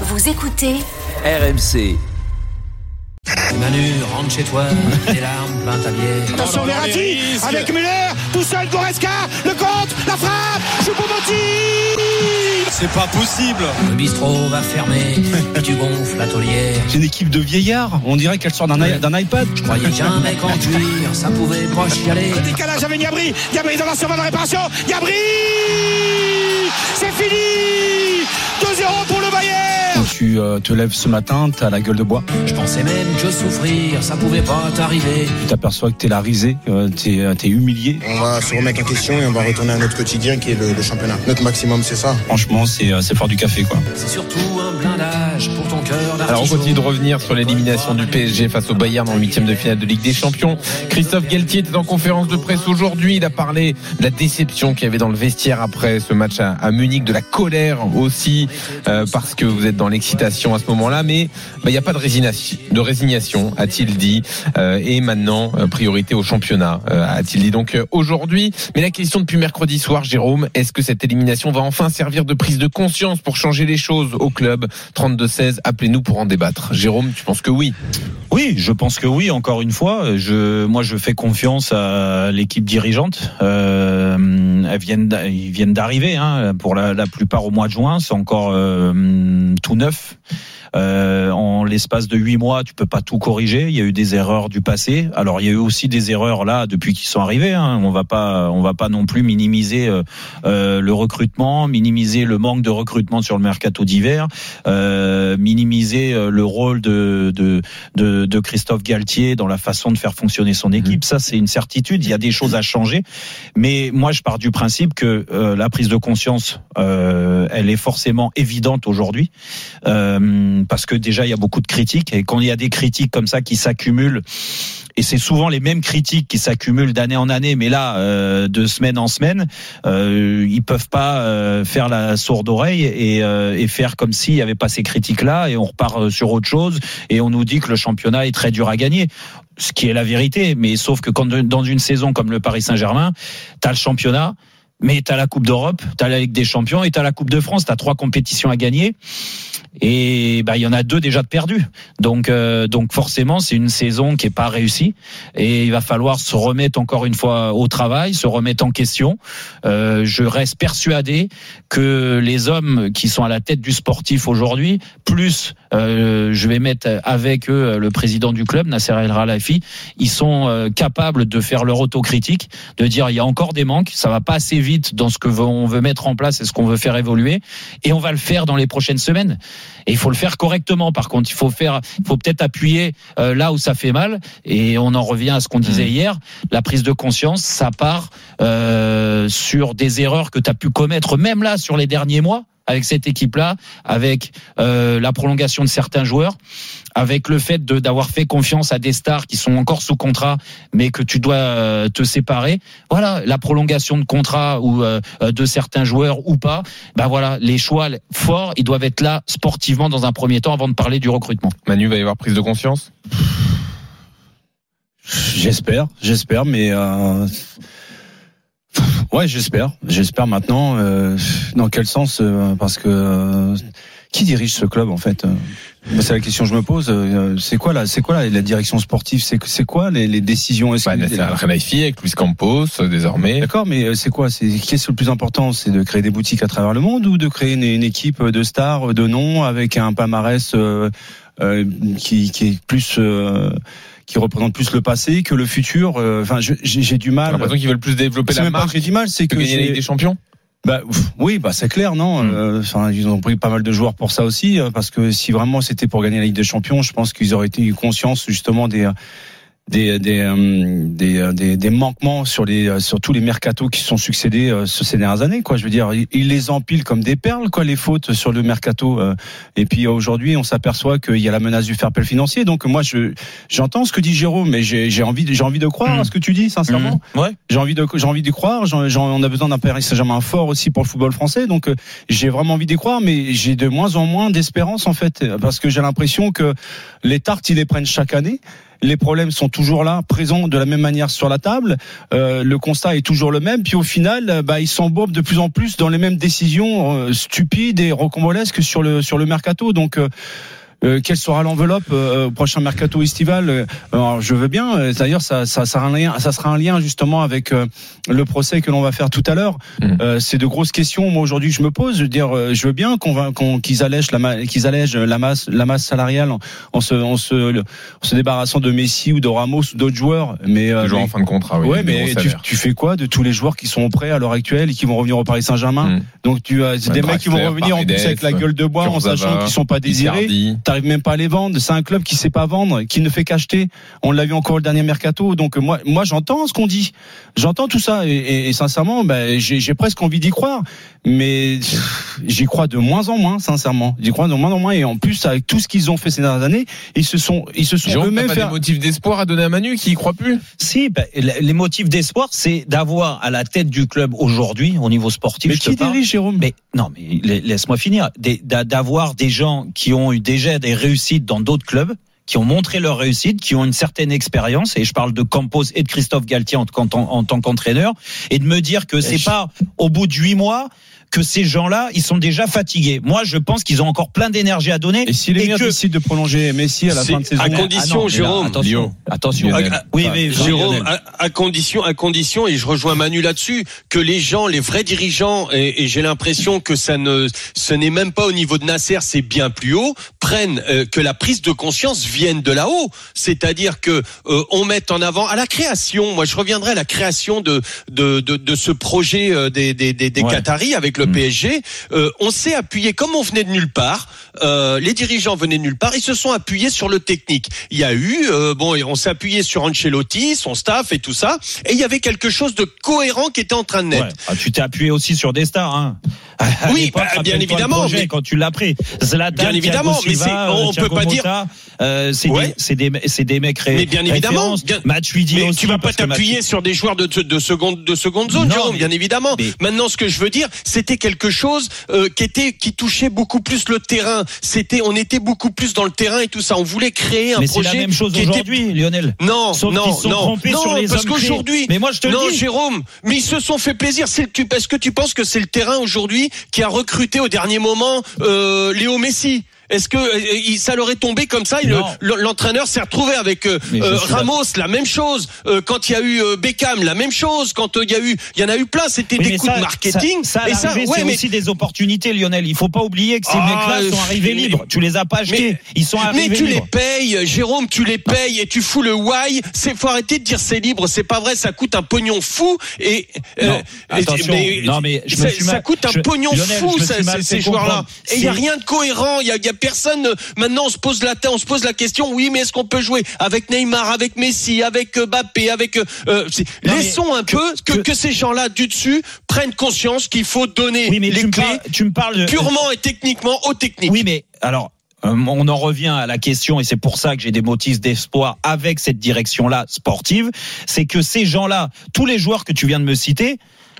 Vous écoutez RMC. Manu, rentre chez toi, des larmes plein ta bière. Attention Verratti avec Muller, tout seul Goreska, le contre, la frappe, Choupo-Moting C'est pas possible Le bistrot va fermer, puis tu gonfles la taulière. C'est une équipe de vieillards. On dirait qu'elle sort d'un i- d'un iPad. Je croyais qu'un mec en cuir, ça pouvait pas chialer. Le décalage avec Gabri, Gabri dans la surface de réparation, Gabri C'est fini 2-0 tu euh, te lèves ce matin, t'as la gueule de bois. Je pensais même que souffrir, ça pouvait pas t'arriver. Tu t'aperçois que t'es la risée, euh, t'es euh, t'es humilié. On va se remettre en question et on va retourner à notre quotidien qui est le, le championnat. Notre maximum, c'est ça? Franchement, c'est c'est fort du café, quoi. C'est surtout un blindage pour ton cœur Alors on continue de revenir sur l'élimination du PSG face au Bayern en huitième de finale de Ligue des Champions. Christophe Galtier était en conférence de presse aujourd'hui. Il a parlé de la déception qu'il y avait dans le vestiaire après ce match à, à Munich, de la colère aussi euh, parce que vous êtes dans l'excitation à ce moment-là. Mais bah, il n'y a pas de résignation, de résignation, a-t-il dit. Euh, et maintenant, euh, priorité au championnat, euh, a-t-il dit donc euh, aujourd'hui. Mais la question depuis mercredi soir, Jérôme, est-ce que cette élimination va enfin servir de prise de conscience pour changer les choses au club? 32-16, appelez-nous pour en débattre. Jérôme, tu penses que oui? Oui, je pense que oui. Encore une fois, je, moi, je fais confiance à l'équipe dirigeante. Euh, elles viennent, ils viennent d'arriver. Hein, pour la, la plupart au mois de juin, c'est encore euh, tout neuf. Euh, en l'espace de huit mois, tu peux pas tout corriger. Il y a eu des erreurs du passé. Alors il y a eu aussi des erreurs là depuis qu'ils sont arrivés. Hein. On va pas, on va pas non plus minimiser euh, euh, le recrutement, minimiser le manque de recrutement sur le mercato d'hiver, euh, minimiser euh, le rôle de, de, de, de Christophe Galtier dans la façon de faire fonctionner son équipe. Ça, c'est une certitude. Il y a des choses à changer, mais moi, je pars du principe que euh, la prise de conscience, euh, elle est forcément évidente aujourd'hui, euh, parce que déjà, il y a beaucoup de critiques, et quand il y a des critiques comme ça qui s'accumulent, et c'est souvent les mêmes critiques qui s'accumulent d'année en année, mais là, euh, de semaine en semaine, euh, ils peuvent pas euh, faire la sourde oreille et, euh, et faire comme s'il n'y avait pas ces critiques-là, et on repart sur autre chose, et on nous dit que le championnat est très dur à gagner. Ce qui est la vérité, mais sauf que quand dans une saison comme le Paris Saint-Germain, tu as le championnat, mais tu as la Coupe d'Europe, tu as la Ligue des Champions et tu as la Coupe de France, tu as trois compétitions à gagner. Et bah il y en a deux déjà de. Donc euh, donc forcément, c'est une saison qui est pas réussie et il va falloir se remettre encore une fois au travail, se remettre en question. Euh, je reste persuadé que les hommes qui sont à la tête du sportif aujourd'hui, plus euh, je vais mettre avec eux le président du club Nasser El Khelaïfi, ils sont euh, capables de faire leur autocritique, de dire il y a encore des manques, ça va pas assez vite dans ce que on veut mettre en place et ce qu'on veut faire évoluer et on va le faire dans les prochaines semaines. Et il faut le faire correctement. Par contre, il faut faire, il faut peut-être appuyer euh, là où ça fait mal. Et on en revient à ce qu'on disait hier. La prise de conscience, ça part euh, sur des erreurs que tu as pu commettre, même là sur les derniers mois avec cette équipe-là, avec euh, la prolongation de certains joueurs, avec le fait de d'avoir fait confiance à des stars qui sont encore sous contrat, mais que tu dois euh, te séparer. Voilà, la prolongation de contrat ou euh, de certains joueurs ou pas. Ben voilà, les choix forts, ils doivent être là sportivement dans un premier temps avant de parler du recrutement. Manu va y avoir prise de conscience? J'espère, j'espère, mais euh, ouais, j'espère, j'espère maintenant. euh, dans quel sens euh, Parce que euh, qui dirige ce club en fait Euh, C'est la question que je me pose. Euh, C'est quoi la, c'est quoi la, la direction sportive? C'est c'est quoi les, les décisions? Est-ce bah, que- C'est avec Luis Campos désormais. D'accord, mais c'est quoi? C'est qu'est-ce le plus important? C'est de créer des boutiques à travers le monde ou de créer une, une équipe de stars, de noms avec un palmarès euh, euh, qui, qui est plus euh, qui représente plus le passé que le futur. euh, Enfin, j'ai du mal. l'impression qu'ils veulent plus développer la marque que j'ai du mal, c'est que que gagner la Ligue des Champions. bah, oui, bah c'est clair, non. Mm. Euh, Enfin, ils ont pris pas mal de joueurs pour ça aussi, euh, parce que si vraiment c'était pour gagner la Ligue des Champions, je pense qu'ils auraient eu conscience justement des des des, euh, des, euh, des, des manquements sur les euh, sur tous les mercatos qui sont succédés euh, ces dernières années quoi. Je veux dire ils, les empilent comme des perles quoi les fautes sur le mercato euh, et puis aujourd'hui on s'appellerait qu'il y a la menace du fair play financier. Donc moi je j'entends ce que dit Jérôme mais j'ai j'ai envie de- j'ai envie de croire Mm. à ce que tu dis sincèrement. Ouais. j'ai envie de j'ai envie d'y croire. J'en- j'en- on a besoin d'un Paris Saint-Germain fort aussi pour le football français. Donc euh, j'ai vraiment envie d'y croire mais j'ai de moins en moins d'espérance en fait parce que j'ai l'impression que les tartes ils les prennent chaque année les problèmes sont toujours là, présents de la même manière sur la table. Euh, le constat est toujours le même. Puis au final, euh, bah, ils s'embourbent de plus en plus dans les mêmes décisions euh, stupides et rocambolesques sur le sur le mercato. Donc euh, euh, quelle sera l'enveloppe euh, au prochain mercato estival Euh, Alors je veux bien. euh, D'ailleurs, ça, ça, sera un lien, ça sera un lien justement avec euh, le procès que l'on va faire tout à l'heure. Mm. Euh, c'est de grosses questions. Moi aujourd'hui, je me pose. Je veux dire, je veux bien qu'on qu'on- qu'ils allègent la qu'ils allègent la masse la masse salariale en, en se en se en se débarrassant de Messi ou de Ramos ou d'autres joueurs. Mais euh, mais- en fin de contrat, oui. ouais, mais tu, tu fais quoi de tous les joueurs qui sont prêts à l'heure actuelle et qui vont revenir au Paris Saint-Germain Mm. Donc tu as c'est Ouais, des mecs qui vont revenir en plus avec la gueule de bois en sachant qu'ils sont pas désirés. Icardi. T'arrives même pas à les vendre. C'est un club qui sait pas vendre, qui ne fait qu'acheter. On l'a vu encore le dernier mercato. Donc moi, moi j'entends ce qu'on dit. J'entends tout ça et, et- et sincèrement, ben, j'ai presque envie d'y croire. Mais j'y crois de moins en moins, sincèrement. J'y crois de moins en moins. Et en plus, avec tout ce qu'ils ont fait ces dernières années, ils se sont, ils se sont eux-mêmes fait. des motifs d'espoir à donner à Manu qui y croit plus? Si, ben, les motifs d'espoir, c'est d'avoir à la tête du club aujourd'hui, au niveau sportif, Mais je te qui parle, dirige, Jérôme? Mais non, mais la- laisse-moi finir. D'avoir des gens qui ont eu déjà des réussites dans d'autres clubs, qui ont montré leur réussite, qui ont une certaine expérience, et je parle de Campos et de Christophe Galtier en, en, en tant qu'entraîneur, et de me dire que c'est pas au bout de huit mois que ces gens-là, ils sont déjà fatigués. Moi, je pense qu'ils ont encore plein d'énergie à donner. Et si les meilleurs que- décident de prolonger Messi à la fin de saison, à condition, Ah non, mais là, Jérôme. attention, Lyon. attention. Oui, mais Jérôme, à, à condition, à condition, et je rejoins Manu là-dessus, que les gens, les vrais dirigeants, et, et j'ai l'impression que ça ne, ce n'est même pas au niveau de Nasser, c'est bien plus haut, prennent euh, que la prise de conscience vienne de là-haut, c'est-à-dire que euh, on mette en avant à la création. Moi, je reviendrai à la création de de de, de ce projet euh, des des des, des Ouais. Qataris avec le Mm. PSG. Euh, on s'est appuyé comme on venait de nulle part. Euh, les dirigeants venaient nulle part. Ils se sont appuyés sur le technique. Il y a eu euh, bon, on s'est appuyé sur Ancelotti, son staff et tout ça, et il y avait quelque chose de cohérent qui était en train de naître. Ouais. Ah, tu t'es appuyé aussi sur des stars, hein. À Oui, bah, bien évidemment, projet, mais- quand tu l'as pris, Zlatan, Bien évidemment, mais on euh, peut pas dire- euh, c'est Ouais. des, mecs ré- Mais bien évidemment, bien- Matuidi Mais aussi, tu vas pas t'appuyer Matuidi- sur des joueurs de, de seconde de seconde zone, Non, Jérôme, mais- bien évidemment. mais- Maintenant, ce que je veux dire, c'était quelque chose euh, qui était qui touchait beaucoup plus le terrain. C'était, on était beaucoup plus dans le terrain et tout ça. On voulait créer un Mais c'est projet la même chose était- aujourd'hui, Lionel. Non, Sauf non, sont non, non, sur les parce qu'aujourd'hui, Mais moi, je te le non, dis. Jérôme, mais ils se sont fait plaisir. Est-ce que tu penses que c'est le terrain aujourd'hui qui a recruté au dernier moment euh, Léo Messi est-ce que euh, il- ça leur est tombé comme ça et le- L'entraîneur s'est retrouvé avec euh, euh, Ramos, la même chose. Euh, quand il y a eu euh, Beckham, la même chose. Quand euh, il y a eu, il y en a eu plein. C'était Oui, des coups ça- de marketing. Ça, ça et ça, ouais, c'est mais aussi des opportunités, Lionel. Il faut pas oublier que ces Ah, mecs-là sont euh, arrivés libres. Tu les as pas achetés. mais- Ils sont arrivés Mais tu les payes, Jérôme, tu les payes et tu fous le why. C'est faut arrêter de dire c'est libre, c'est pas vrai, ça coûte un pognon fou et euh, Non, attention. Non, mais je me ça, suis ça mal- coûte un je- pognon Lionel, fou ça, ces joueurs-là. Et il y a rien de cohérent, il y a personne euh, maintenant on se pose la tête, on se pose la question, oui, mais est-ce qu'on peut jouer avec Neymar, avec Messi, avec euh, Mbappé, avec euh, Non, laissons un peu que, que- que ces gens-là du dessus prennent conscience qu'il faut donner Oui, mais les tu me, clés parles, tu me parles de- purement et techniquement aux techniques. Oui, mais alors. On en revient à la question et c'est pour ça que j'ai des motifs d'espoir avec cette direction-là sportive. C'est que ces gens-là, tous les joueurs que tu viens de me citer,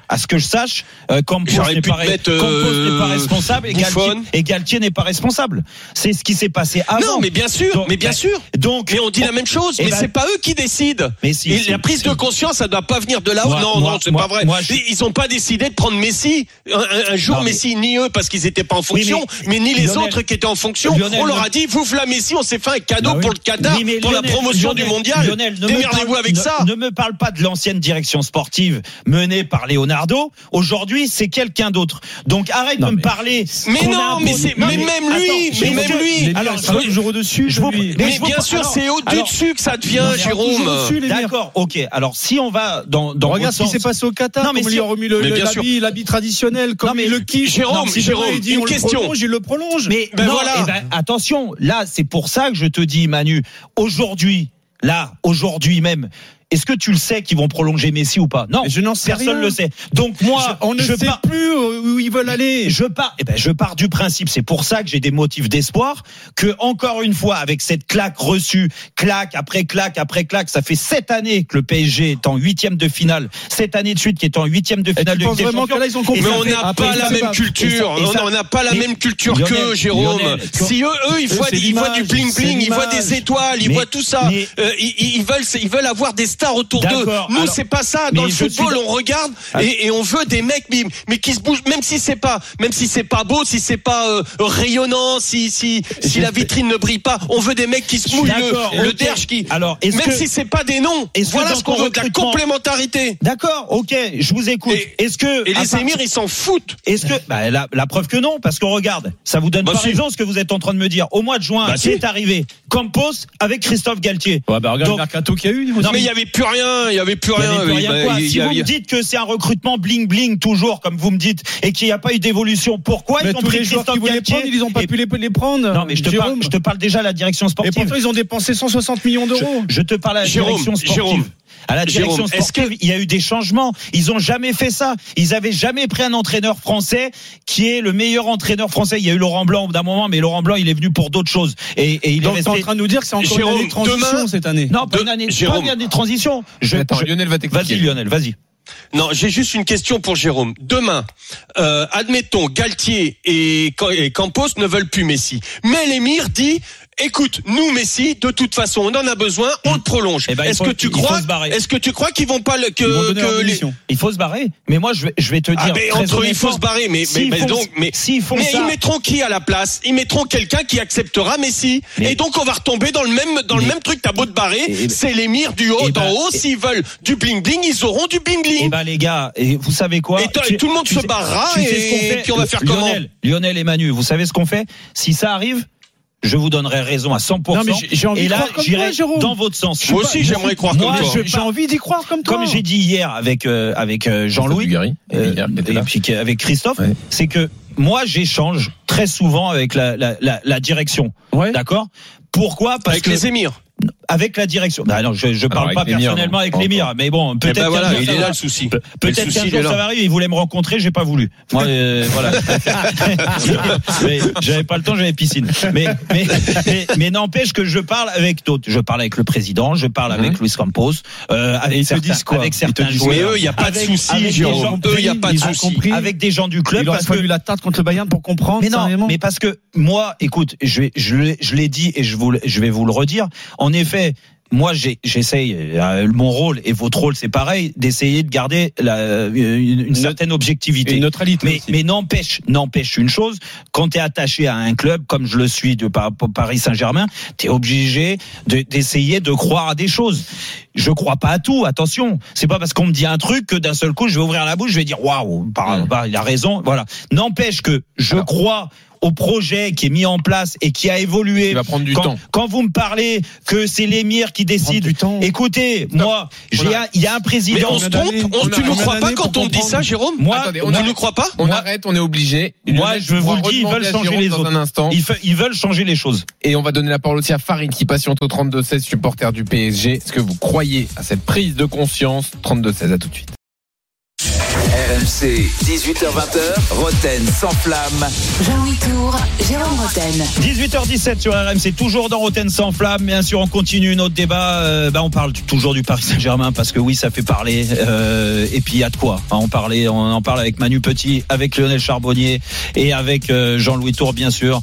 à ce que je sache, euh, Campos n'est pas, euh, pas responsable et Galtier, Buffon. et Galtier n'est pas responsable. C'est ce qui s'est passé avant. non, mais bien sûr, Donc, mais bien ben, sûr. Donc, Mais on dit la même chose, Eh mais ben- c'est pas eux qui décident. Mais si, Et si, la prise si. de conscience, ça doit pas venir de là-haut. Non, moi- non, c'est pas vrai. moi, je- Ils ont pas décidé de prendre Messi un, jour Non, mais- Messi, ni eux parce qu'ils étaient pas en fonction, mais- mais, ni les Lionel- autres qui étaient en fonction. Lionel- on leur a dit, vous voilà Messi, on s'est fait un cadeau Bah oui. pour le Qatar, Oui, pour Lionel- la promotion du mondial. Démerdez-vous avec ça. Ne me parle pas de l'ancienne direction sportive menée par Leonardo. Aujourd'hui, c'est quelqu'un d'autre. Donc arrête Non, de me parler. Mais a non, mais c'est- mais même lui, attends, mais même lui. Alors, alors, je- toujours au-dessus. je vous- de lui. mais Mais je vous- bien sûr, alors- c'est au alors- dessus que ça devient, Non, Jérôme. au-dessus. D'accord, ok. Alors si on va dans, dans Regarde ce qui s'est passé au Qatar. Non, mais comme si- ils ont remis le- l'habit l'habit traditionnel, comme mais- le kiffe. Jérôme, si Jérôme, dit une on question. il le prolonge. Mais voilà. eh ben, attention, là, c'est pour ça que je te dis, Manu, aujourd'hui, là, aujourd'hui même, Est-ce que tu le sais qu'ils vont prolonger Messi ou pas? Non, je n'en sais personne rien. le sait. Donc moi, on ne je sait plus où ils veulent aller. je pars, eh ben, je pars du principe, c'est pour ça que j'ai des motifs d'espoir, que encore une fois, avec cette claque reçue, claque après claque après claque, ça fait sept années que le PSG est en huitième de finale, sept années de suite qui est en huitième de finale de penses Ligue des vraiment que Champions. là ils ont Et compris Mais on n'a pas la même culture. On n'a pas la même culture que Jérôme. Si eux, eux, ils voient, du bling bling, ils voient des étoiles, ils voient tout ça. Euh, ils veulent, ils veulent avoir des stars autour d'eux. Nous, c'est pas ça. Dans le football, on regarde Ah. et, et on veut des mecs, mais, mais qui se bougent, même si c'est pas, même si c'est pas beau, si c'est pas euh, rayonnant, si si si la vitrine ne brille pas, on veut des mecs qui se mouillent D'accord, le, le ok. derche qui. Alors, est-ce même que- si c'est pas des noms. Voilà ce qu'on veut, de la complémentarité. D'accord, ok, je vous écoute. Et- Est-ce que Et les part- émirs, ils s'en foutent. Est-ce que bah, la, la preuve que non, parce qu'on regarde, ça vous donne Bah pas si. raison ce que vous êtes en train de me dire. Au mois de juin, Bah qui si. est arrivé Campos avec Christophe Galtier. Ouais, bah regarde Donc- le mercato qu'il y a eu. Non mais il y avait plus rien, il y avait plus Il rien. avait plus rien bah, quoi. il y Si vous avait- me dites que c'est un recrutement bling bling toujours, comme vous me dites, et qu'il n'y a pas eu d'évolution, pourquoi Mais ils ont tous pris les joueurs Christophe qui voulaient prendre, ils n'ont pas et- pu les, les prendre. Non mais je te parle, je te parle déjà de la direction Et sportive. pourtant ils ont dépensé 160 millions d'euros. Je, je te parle à la Jérôme, direction sportive. Jérôme, à la direction Jérôme, est-ce sportive, il y a eu des changements. Ils ont jamais fait ça. Ils avaient jamais pris un entraîneur français qui est le meilleur entraîneur français. Il y a eu Laurent Blanc d'un moment, mais Laurent Blanc, il est venu pour d'autres choses. Et, et il Donc est en train de nous dire que c'est encore Jérôme, une année de transition demain- cette année. Non, pas de- une année, pas Jérôme. une année de transition. Je, Attends, je- Lionel va t'expliquer. Vas-y Lionel, vas-y. Non, j'ai juste une question pour Jérôme. Demain, euh, admettons, Galtier et, et Campos ne veulent plus Messi. Mais l'émir dit, écoute, nous Messi, de toute façon, on en a besoin, on le prolonge. Eh ben, est-ce que tu crois, est-ce que tu crois qu'ils vont pas le, que, Ils que les-. Il faut se barrer. Mais moi, je vais, je vais te dire. ah, mais entre il faut se barrer, mais, mais, font- donc, mais, s'ils font mais ça- ils mettront qui à la place? Ils mettront quelqu'un qui acceptera Messi. Mais- et donc, on va retomber dans le même, dans le même truc. T'as beau te barrer, Et- et- c'est l'émir du haut d'en ben- haut. S'ils veulent du bling bling, ils auront du bling bling. Eh ben les gars, et vous savez quoi? Et Tu- tout le monde tu se sais- barrera tu sais et ce qu'on fait? puis on va faire comment? Lionel, Lionel et Manu, vous savez ce qu'on fait? Si ça arrive, je vous donnerai raison à 100%. Non, mais j'ai- envie et là, j'irai dans votre sens. Moi aussi, j'aimerais croire comme toi. je- J'ai envie d'y croire comme toi. Comme j'ai dit hier avec euh, avec euh, Jean-Louis, euh, et puis avec Christophe, Ouais. c'est que moi j'échange très souvent avec la, la, la, la direction. Ouais. D'accord? Pourquoi? Parce Avec que les émirs. Avec la direction. Bah non, je, je parle pas personnellement non, avec l'émir, mais bon, Eh peut-être ben voilà, jour, il ça est là le souci. Pe- Peut-être qu'un jour ça va arriver, il voulait me rencontrer, j'ai pas voulu. Moi, euh, voilà. Mais j'avais pas le temps, j'avais piscine. Mais mais mais, mais n'empêche que je parle avec d'autres. Je parle avec le président, je parle avec Luis Campos, euh, avec ils te certains, disent quoi avec te certains disent- Mais joueurs. eux, il n'y a pas de Avec- souci, gens Eux, il n'y a pas de souci. avec des gens du club Il aurait parce que fallu la tarte contre le Bayern pour comprendre. mais non, mais parce que moi, écoute, je, l'ai- dit et je, vous, le- je vais vous le redire. En effet, moi, j'essaye, euh, mon rôle et votre rôle, c'est pareil, d'essayer de garder la, une, une certaine objectivité. une neutralité. Mais, mais n'empêche, n'empêche une chose, quand tu es attaché à un club comme je le suis de par- Paris Saint-Germain, tu es obligé de- d'essayer de croire à des choses. Je crois pas à tout, attention. C'est pas parce qu'on me dit un truc que d'un seul coup je vais ouvrir la bouche, je vais dire waouh, il a raison, voilà. N'empêche que je Alors. crois au projet qui est mis en place et qui a évolué. Il va prendre du quand, temps. quand vous me parlez que c'est l'émir qui décide, du temps. écoutez, moi, j'ai un- il y a un Mais président. on se trompe on, Tu nous combien crois pas quand on dit ça, Jérôme Moi, Attendez, on a- nous crois pas On Moi- arrête, on est obligé. Moi, je vous le dis, ils veulent changer les dans autres. un instant. Ils, fe- ils veulent changer les choses. Et on va donner la parole aussi à Farid qui patiente au 32-16, supporter du PSG. Est-ce que vous croyez à cette prise de conscience? 32-16, à tout de suite. RMC, 18h20h, Roten sans flamme. Jean-Louis Tour, Jérôme Roten. 18h17 sur RMC, toujours dans Roten sans flamme. Bien sûr, on continue notre débat. Euh, bah, on parle toujours du Paris Saint-Germain parce que oui, ça fait parler. Euh, et puis il y a de quoi hein, parler. On en parle avec Manu Petit, avec Lionel Charbonnier et avec euh, Jean-Louis Tour, bien sûr.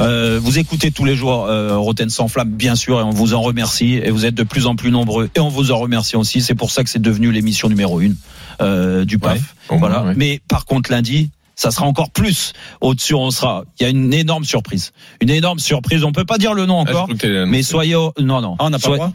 Euh, vous écoutez tous les jours euh, Roten sans flamme, bien sûr, et on vous en remercie. Et vous êtes de plus en plus nombreux, et on vous en remercie aussi. C'est pour ça que c'est devenu l'émission numéro une euh, du PAF. Ouais, au moins, voilà. ouais. Mais par contre, lundi, ça sera encore plus au-dessus. On sera. Il y a une énorme surprise. Une énorme surprise. On peut pas dire le nom Ah, encore. Mais soyez au... non non Ah, on n'a pas Soyez- le droit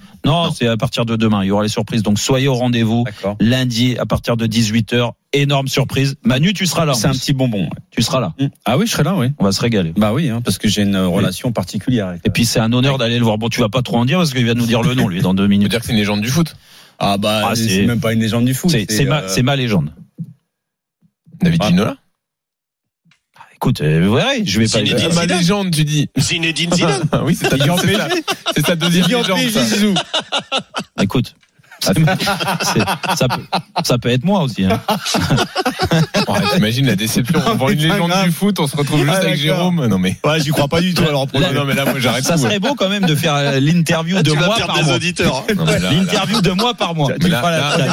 non, c'est à partir de demain il y aura les surprises donc soyez au rendez-vous lundi à partir de 18h énorme surprise Manu tu seras là C'est un petit bonbon. ouais. tu seras là Ah oui, je serai là, oui. on va se régaler Bah oui, hein, parce que j'ai une relation particulière. Avec et puis c'est un honneur d'aller le voir bon tu vas pas trop en dire parce qu'il va nous dire le nom lui dans deux On peut minutes dire que c'est une légende du foot? ah bah Ah, c'est- même pas une légende du foot. c'est ma euh, c'est ma légende David Ah. Ginola? Écoute euh, vous verrez je vais pas Zinedine ma Zidane. légende, tu dis. Zinedine Zidane. Ah oui, c'est ta, c'est sa deuxième légende. Ça. Zizou. écoute ça, peut, ça peut être moi aussi. hein. Ouais, T'imagines la déception. On vend une pas légende grave. du foot, on se retrouve juste Ah, avec. Jérôme. Non mais. Ouais, j'y crois pas du tout. Alors, pour Non, non, mais là, moi, j'arrête Ça tout. serait beau quand même de faire euh, l'interview de vas moi par des mois. auditeurs. L'interview de moi par mois. tu là-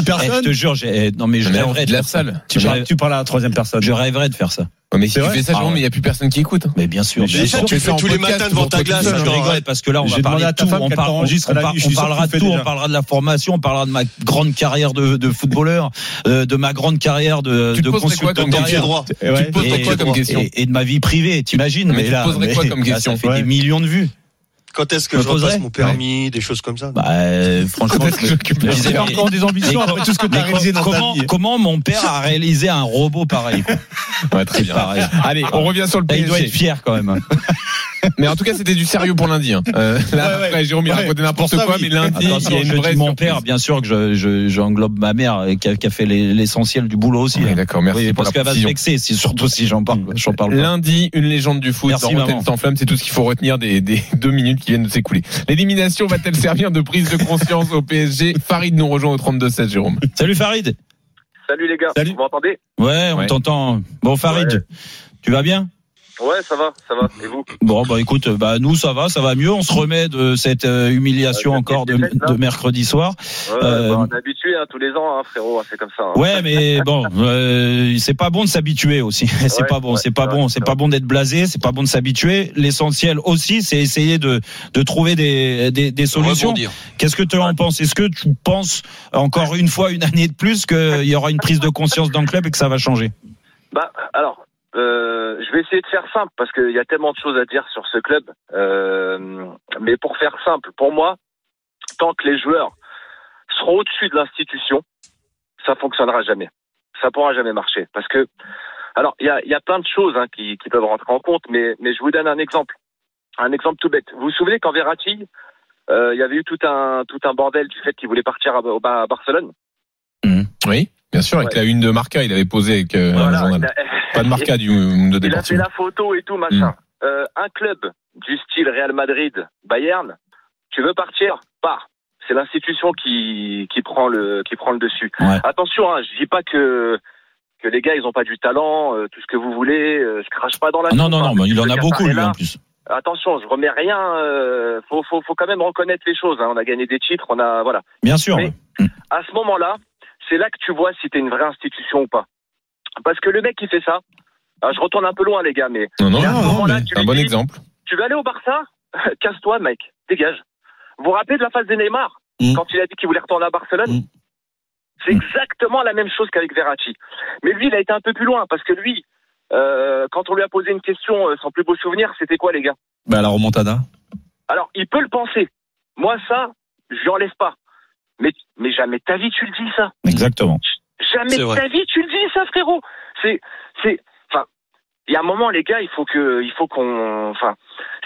personne. je te jure, non mais je rêverais de la faire ça. salle. Tu parles à la troisième personne. Je rêverais de faire ça. Ouais, mais si C'est tu vrai fais ça, Ah ouais. il n'y a plus personne qui écoute. Mais bien sûr. Mais bien sûr. sûr, tu fais tous les matins devant ta glace. Je rigole parce que là on va parler de tout. On, parlera de tout. On déjà. parlera de la formation. On parlera de ma grande carrière de, de footballeur, euh, de ma grande carrière de, de consultant. Tu te poserais Et- quoi comme question? et, de ma vie privée, t'imagines? Mais tu te poserais quoi comme là, question? Ça fait Ouais. des millions de vues. Quand est-ce que Me je repasse mon permis, des choses comme ça Bah, euh, franchement, Quand est-ce que je- la disais, encore des ambitions après tout ce que tu as réalisé dans ta comment, vie. comment mon père a réalisé un robot pareil quoi. Ouais, très bien. Pareil. Allez, on revient sur le Là, il doit être PSG. fier quand même. Mais en tout cas, c'était du sérieux pour lundi. hein. Euh, là, Ouais, après, Jérôme, il racontait n'importe quoi, oui. mais lundi, il y a une je vraie dis mon père, bien sûr que je, je, j'englobe ma mère et qui a, qui a fait les- l'essentiel du boulot aussi. Oui, hein. d'accord, merci Oui, pour parce qu'elle va se vexer, si, surtout si j'en parle. J'en parle pas. Lundi, une légende du foot Merci, dans sans flamme, c'est tout ce qu'il faut retenir des, des deux minutes qui viennent de s'écouler. L'élimination va-t-elle servir de prise de conscience au PSG Farid nous rejoint au 32-16, Jérôme. Salut Farid. Salut les gars, Salut. vous m'entendez? Ouais, on Ouais. t'entend. Bon Farid, tu vas bien? Ouais, ça va, ça va. Et vous? Bon bah écoute, bah nous ça va, ça va mieux. On se remet de cette euh, humiliation Euh, encore de, mercredi soir. ouais, Euh, bah, On est habitué hein, tous les ans, hein, frérot, hein, c'est comme ça. hein. Ouais, mais bon, euh, c'est pas bon de s'habituer aussi. C'est Ouais, pas bon, ouais, c'est pas c'est bon, c'est c'est pas bon d'être blasé, c'est pas bon de s'habituer. L'essentiel aussi, c'est essayer de de trouver des des, des solutions. Qu'est-ce que tu en penses? Est-ce que tu penses encore une fois, une année de plus, qu'il y aura une prise de conscience dans le club et que ça va changer? Bah, alors, euh, je vais essayer de faire simple parce qu'il y a tellement de choses à dire sur ce club. Euh, mais pour faire simple, pour moi, tant que les joueurs seront au-dessus de l'institution, ça fonctionnera jamais. Ça pourra jamais marcher parce que, alors, il y a, y a plein de choses hein, qui, qui peuvent rentrer en compte, mais, mais je vous donne un exemple, un exemple tout bête. Vous vous souvenez quand Verratti, euh, il y avait eu tout un tout un bordel du fait qu'il voulait partir à, à Barcelone? Oui, bien sûr, avec Ouais. la une de Marca, il avait posé avec euh, un journal. a- Pas de Marca, du de Il a fait la photo et tout, machin. Mm. Euh, un club du style Real Madrid, Bayern, tu veux partir? Pars. C'est l'institution qui, qui prend le qui prend le dessus. Ouais. Attention, hein, je dis pas que que les gars ils ont pas du talent, euh, tout ce que vous voulez, euh, je crache pas dans la Ah Non, non, hein, non, mais il en a beaucoup lui en plus. Attention, je remets rien. Euh, faut, faut faut quand même reconnaître les choses. Hein. On a gagné des titres, on a voilà. Bien sûr. Mais- À ce moment-là, c'est là que tu vois si t'es une vraie institution ou pas. Parce que le mec qui fait ça, ah, je retourne un peu loin les gars, mais Non, non, non, tu un bon dis- exemple. tu veux aller au Barça Casse-toi, mec. Dégage. Vous vous rappelez de la phase de Neymar Mm. Quand il a dit qu'il voulait retourner à Barcelone Mm. C'est exactement la même chose qu'avec Verratti. Mais lui, il a été un peu plus loin parce que lui, euh, quand on lui a posé une question, euh, son plus beau souvenir, c'était quoi, les gars? Bah, la remontada. Alors, il peut le penser. Moi, ça, je lui pas. Mais, mais jamais de ta vie, tu le dis, ça. Exactement. Jamais ta vie, tu le dis, ça, frérot. C'est, c'est, enfin, il y a un moment, les gars, il faut que, il faut qu'on, enfin.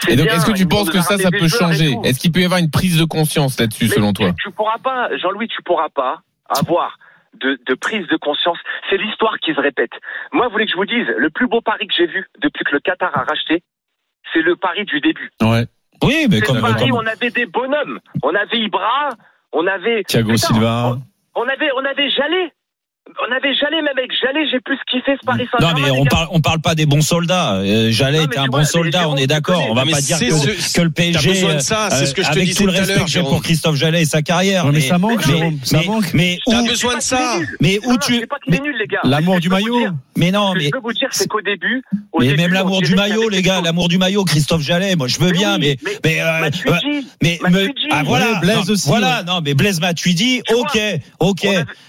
Et donc, est-ce que tu penses que ça, ça peut changer. Est-ce qu'il peut y avoir une prise de conscience là-dessus, selon toi Tu pourras pas, Jean-Louis, tu pourras pas avoir de, de prise de conscience. C'est l'histoire qui se répète. Moi, vous voulez que je vous dise, le plus beau pari que j'ai vu depuis que le Qatar a racheté, c'est le pari du début. Ouais. Oui, mais comme, le pari, comme- on avait des bonhommes. On avait Ibra, on avait. Thiago Putain, Silva. On, on avait, on avait Jallet. On avait Jallet, même avec Jallet, j'ai plus kiffé ce Paris Non, Saint-Germain. mais les on parle, on parle pas des bons soldats. Euh, Jallet Non, était mais un bon vois, soldat, on est d'accord. On va Mais pas dire c'est que, ce- que le PSG. besoin de ça, c'est euh, ce que je te disais tout le tout à respect l'heure, que j'ai pour Christophe Jallet et sa carrière. Mais ça manque, mais, Jérôme, ça mais- manque. mais où, besoin de ça. mais Non, où non, tu. L'amour Mais du maillot. mais non, Ce que mais je peux vous dire, c'est qu'au début, mais même l'amour du maillot, les gars, l'amour du maillot, Christophe Jallet, moi je veux Mais bien, mais, mais mais, euh, mais, me- ah voilà, Ouais, Blaise non, aussi, voilà, non, mais Blaise Matuidi, Tu ok, ok.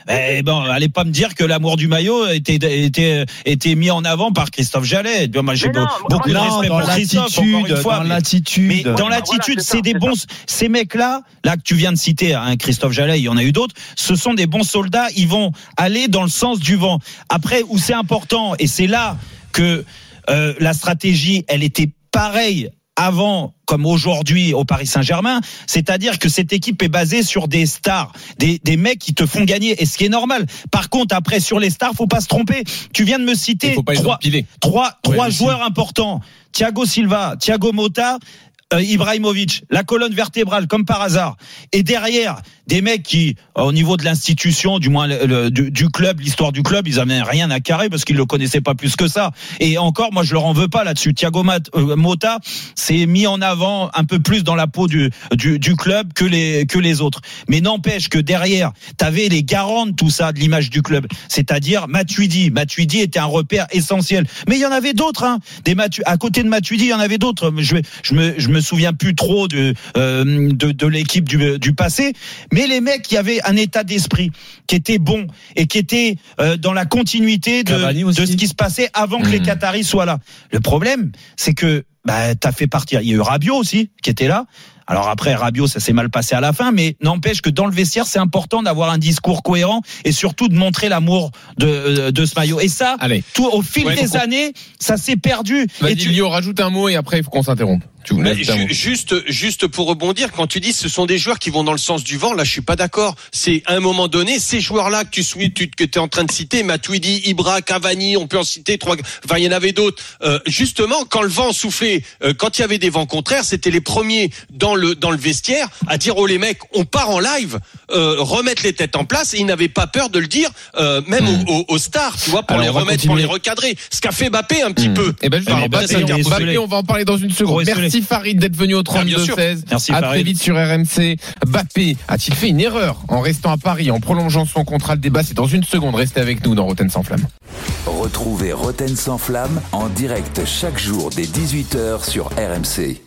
Eh bon, allez pas me dire que l'amour du maillot était, était, était mis en avant par Christophe Jallet. Moi, j'ai beaucoup de respect pour Christophe, encore une fois. dans l'attitude. mais dans l'attitude, c'est des bons. Ces mecs-là, là que tu viens de citer, hein, Christophe Jallet, il y en a eu d'autres. Ce sont des bons soldats. Ils vont aller dans le sens du vent. Après, où c'est important, et c'est là que euh, la stratégie, elle était pareille avant comme aujourd'hui au Paris Saint-Germain, c'est-à-dire que cette équipe est basée sur des stars, des, des mecs qui te font gagner, et ce qui est normal. Par contre, après sur les stars, faut pas se tromper. Tu viens de me citer trois, trois, trois joueurs importants. Thiago Silva, Thiago Motta. euh, Ibrahimovic, la colonne vertébrale comme par hasard, et derrière des mecs qui, au niveau de l'institution, du moins du, du club, l'histoire du club, ils avaient rien à carrer parce qu'ils le connaissaient pas plus que ça. Et encore, moi je leur en veux pas là-dessus. Thiago euh, Motta s'est mis en avant un peu plus dans la peau du, du, du club que les que les autres. Mais n'empêche que derrière, t'avais les garants de tout ça, de l'image du club, c'est-à-dire Matuidi. Matuidi était un repère essentiel. Mais il y en avait d'autres, hein. À côté de Matuidi, il y en avait d'autres. Je, je me je me souviens plus trop de euh, de, de l'équipe du, du passé, les mecs, il y avait un état d'esprit qui était bon et qui était euh, dans la continuité de, de ce qui se passait avant que les Qataris soient là. Le problème, c'est que bah, t'as fait partir. Il y a eu Rabiot aussi qui était là. Alors après Rabiot, ça s'est mal passé à la fin, mais n'empêche que dans le vestiaire, c'est important d'avoir un discours cohérent et surtout de montrer l'amour de, euh, de ce maillot. Et ça, Allez. tout au fil Ouais, des années, ça s'est perdu. Vas-y, Et tu- Lio, rajoute un mot et après, il faut qu'on s'interrompe. Juste, juste pour rebondir, quand tu dis ce sont des joueurs qui vont dans le sens du vent, là je suis pas d'accord. C'est à un moment donné, ces joueurs-là que tu tu, que es en train de citer, Matuidi, Ibra, Cavani, on peut en citer trois. Enfin, il y en avait d'autres. Euh, justement, quand le vent soufflait, euh, quand il y avait des vents contraires, c'était les premiers dans le dans le vestiaire à dire oh les mecs, on part en live, euh, remettre les têtes en place. Et ils n'avaient pas peur de le dire, euh, même Hmm. aux, aux- aux stars, tu vois, pour Alors, les on va remettre, pour les recadrer. Ce qu'a fait Mbappé un petit Hmm. peu. Eh ben, justement, Mais Mbappé, Mbappé, isolé. on va en parler dans une seconde. Merci Farid d'être venu au Ah, bien sûr. 32-16. Merci, À très Farid. vite sur RMC. Mbappé a-t-il fait une erreur en restant à Paris, en prolongeant son contrat Le débat, c'est dans une seconde. Restez avec nous dans Roten sans flamme. Retrouvez Roten sans flamme en direct chaque jour dès 18h sur RMC.